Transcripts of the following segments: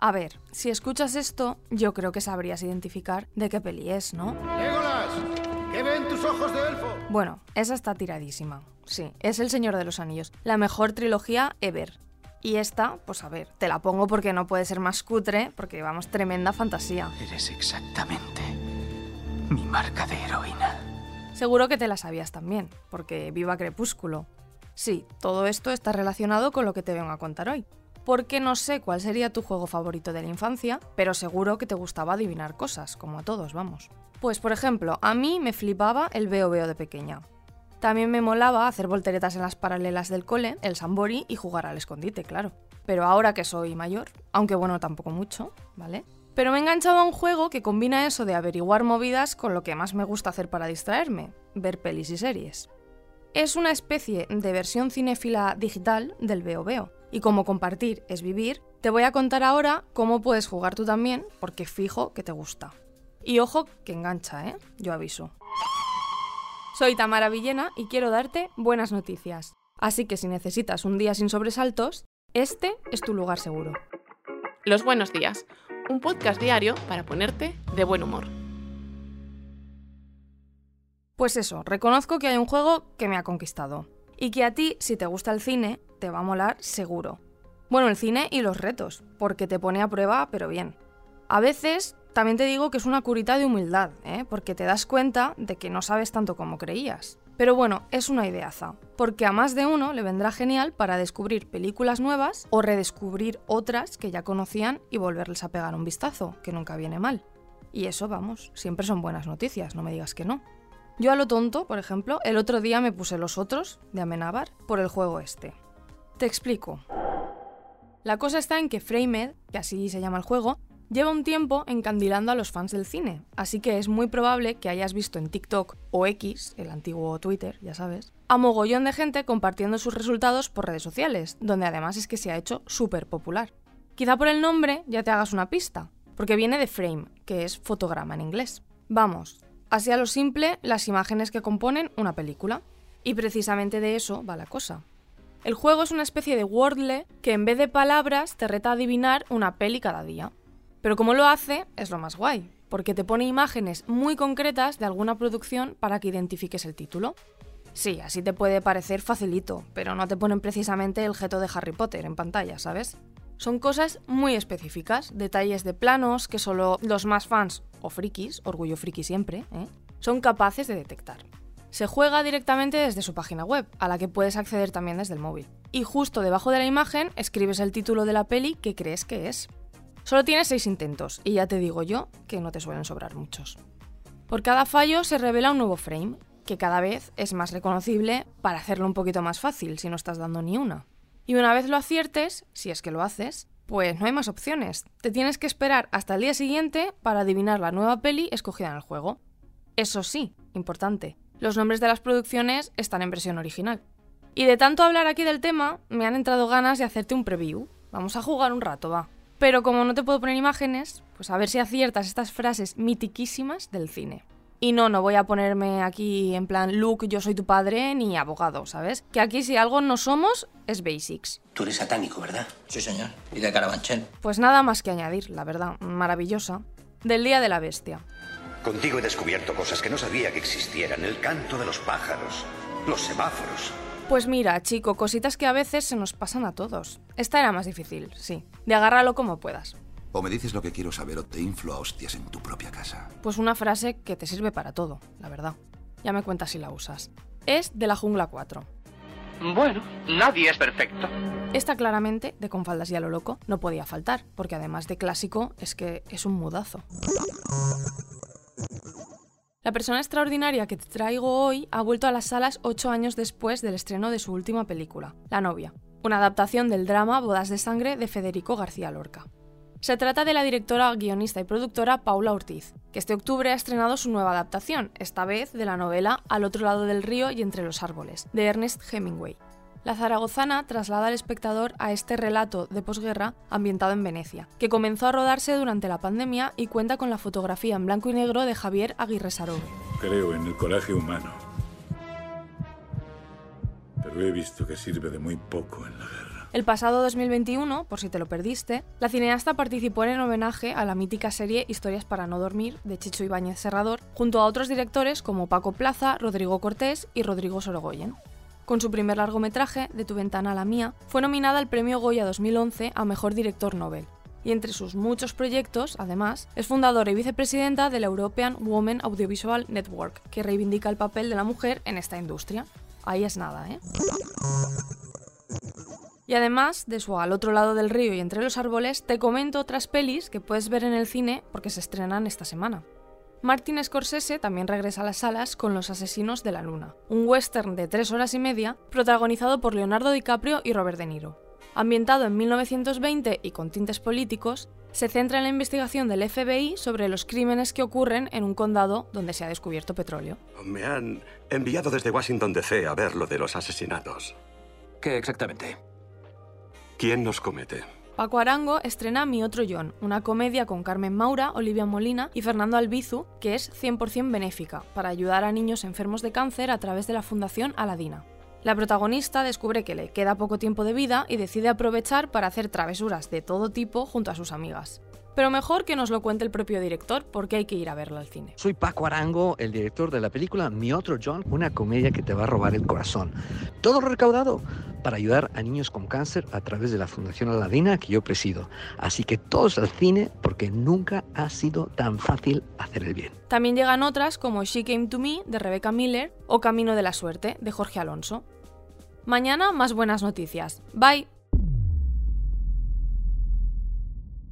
A ver, si escuchas esto, yo creo que sabrías identificar de qué peli es, ¿no? ¡Legolas! ¿Qué ven tus ojos de elfo? Bueno, esa está tiradísima. Sí, es El Señor de los Anillos, la mejor trilogía ever. Y esta, pues a ver, te la pongo porque no puede ser más cutre, porque vamos, tremenda fantasía. Eres exactamente mi marca de heroína. Seguro que te la sabías también, porque viva Crepúsculo. Sí, todo esto está relacionado con lo que te vengo a contar hoy. Porque no sé cuál sería tu juego favorito de la infancia, pero seguro que te gustaba adivinar cosas, como a todos, vamos. Pues por ejemplo, a mí me flipaba el veo veo de pequeña. También me molaba hacer volteretas en las paralelas del cole, el sambori y jugar al escondite, claro. Pero ahora que soy mayor, aunque bueno, tampoco mucho, ¿vale? Pero me he enganchado a un juego que combina eso de averiguar movidas con lo que más me gusta hacer para distraerme, ver pelis y series. Es una especie de versión cinéfila digital del Veo Veo. Y como compartir es vivir, te voy a contar ahora cómo puedes jugar tú también, porque fijo que te gusta. Y ojo que engancha, ¿eh? Yo aviso. Soy Tamara Villena y quiero darte buenas noticias. Así que si necesitas un día sin sobresaltos, este es tu lugar seguro. Los buenos días, un podcast diario para ponerte de buen humor. Pues eso, reconozco que hay un juego que me ha conquistado. Y que a ti, si te gusta el cine, te va a molar seguro. Bueno, el cine y los retos, porque te pone a prueba, pero bien. A veces también te digo que es una curita de humildad, ¿eh? porque te das cuenta de que no sabes tanto como creías. Pero bueno, es una ideaza, porque a más de uno le vendrá genial para descubrir películas nuevas o redescubrir otras que ya conocían y volverles a pegar un vistazo, que nunca viene mal. Y eso, vamos, siempre son buenas noticias, no me digas que no. Yo a lo tonto, por ejemplo, el otro día me puse los otros, de Amenábar, por el juego este. Te explico. La cosa está en que Framed, que así se llama el juego, lleva un tiempo encandilando a los fans del cine, así que es muy probable que hayas visto en TikTok o X, el antiguo Twitter, ya sabes, a mogollón de gente compartiendo sus resultados por redes sociales, donde además es que se ha hecho súper popular. Quizá por el nombre ya te hagas una pista, porque viene de frame, que es fotograma en inglés. Vamos, así a lo simple, las imágenes que componen una película. Y precisamente de eso va la cosa. El juego es una especie de Wordle que en vez de palabras te reta a adivinar una peli cada día. Pero como lo hace, es lo más guay, porque te pone imágenes muy concretas de alguna producción para que identifiques el título. Sí, así te puede parecer facilito, pero no te ponen precisamente el jeto de Harry Potter en pantalla, ¿sabes? Son cosas muy específicas, detalles de planos que solo los más fans o frikis, orgullo friki siempre, ¿eh? son capaces de detectar. Se juega directamente desde su página web, a la que puedes acceder también desde el móvil. Y justo debajo de la imagen escribes el título de la peli que crees que es. Solo tienes seis intentos, y ya te digo yo que no te suelen sobrar muchos. Por cada fallo se revela un nuevo frame, que cada vez es más reconocible para hacerlo un poquito más fácil si no estás dando ni una. Y una vez lo aciertes, si es que lo haces, pues no hay más opciones. Te tienes que esperar hasta el día siguiente para adivinar la nueva peli escogida en el juego. Eso sí, importante, los nombres de las producciones están en versión original. Y de tanto hablar aquí del tema, me han entrado ganas de hacerte un preview. Vamos a jugar un rato, va. Pero como no te puedo poner imágenes, pues a ver si aciertas estas frases mitiquísimas del cine. Y no, no voy a ponerme aquí en plan, Luke, yo soy tu padre, ni abogado, ¿sabes? Que aquí si algo no somos, es basics. Tú eres satánico, ¿verdad? Sí, señor. Y de Carabanchel. Pues nada más que añadir, la verdad, maravillosa. Del Día de la Bestia. Contigo he descubierto cosas que no sabía que existieran. El canto de los pájaros, los semáforos. Pues mira, chico, cositas que a veces se nos pasan a todos. Esta era más difícil, sí. De agárralo como puedas. O me dices lo que quiero saber o te inflo a hostias en tu propia casa. Pues una frase que te sirve para todo, la verdad. Ya me cuentas si la usas. Es de la Jungla 4. Bueno, nadie es perfecto. Esta claramente, de con faldas y a lo loco, no podía faltar, porque además de clásico, es que es un mudazo. La persona extraordinaria que te traigo hoy ha vuelto a las salas ocho años después del estreno de su última película, La novia, una adaptación del drama Bodas de Sangre de Federico García Lorca. Se trata de la directora, guionista y productora Paula Ortiz, que este octubre ha estrenado su nueva adaptación, esta vez de la novela Al otro lado del río y entre los árboles, de Ernest Hemingway. La zaragozana traslada al espectador a este relato de posguerra ambientado en Venecia, que comenzó a rodarse durante la pandemia y cuenta con la fotografía en blanco y negro de Javier Aguirre Saró. Creo en el coraje humano. Pero he visto que sirve de muy poco en la guerra. El pasado 2021, por si te lo perdiste, la cineasta participó en el homenaje a la mítica serie Historias para no dormir de Chicho Ibáñez Serrador, junto a otros directores como Paco Plaza, Rodrigo Cortés y Rodrigo Sorogoyen. Con su primer largometraje, De tu ventana a la mía, fue nominada al Premio Goya 2011 a Mejor Director Nobel. Y entre sus muchos proyectos, además, es fundadora y vicepresidenta de la European Women Audiovisual Network, que reivindica el papel de la mujer en esta industria. Ahí es nada, ¿eh? Y además de su Al otro lado del río y entre los árboles, te comento otras pelis que puedes ver en el cine porque se estrenan esta semana. Martin Scorsese también regresa a las salas con Los Asesinos de la Luna, un western de tres horas y media protagonizado por Leonardo DiCaprio y Robert De Niro. Ambientado en 1920 y con tintes políticos, se centra en la investigación del FBI sobre los crímenes que ocurren en un condado donde se ha descubierto petróleo. Me han enviado desde Washington DC a ver lo de los asesinatos. ¿Qué exactamente? ¿Quién los comete? Paco Arango estrena Mi Otro John, una comedia con Carmen Maura, Olivia Molina y Fernando Albizu, que es 100% benéfica, para ayudar a niños enfermos de cáncer a través de la Fundación Aladina. La protagonista descubre que le queda poco tiempo de vida y decide aprovechar para hacer travesuras de todo tipo junto a sus amigas. Pero mejor que nos lo cuente el propio director porque hay que ir a verlo al cine. Soy Paco Arango, el director de la película Mi Otro John, una comedia que te va a robar el corazón. Todo recaudado para ayudar a niños con cáncer a través de la Fundación Aladina que yo presido. Así que todos al cine porque nunca ha sido tan fácil hacer el bien. También llegan otras como She Came to Me de Rebecca Miller o Camino de la Suerte de Jorge Alonso. Mañana más buenas noticias. Bye.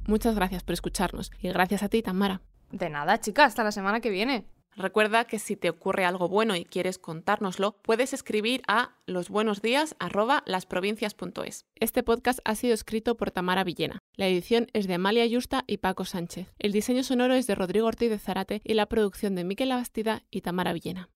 Muchas gracias por escucharnos y gracias a ti, Tamara. De nada, chica, hasta la semana que viene. Recuerda que si te ocurre algo bueno y quieres contárnoslo, puedes escribir a losbuenosdías@lasprovincias.es. Este podcast ha sido escrito por Tamara Villena. La edición es de Amalia Yusta y Paco Sánchez. El diseño sonoro es de Rodrigo Ortiz de Zarate y la producción de Miquel Abastida y Tamara Villena.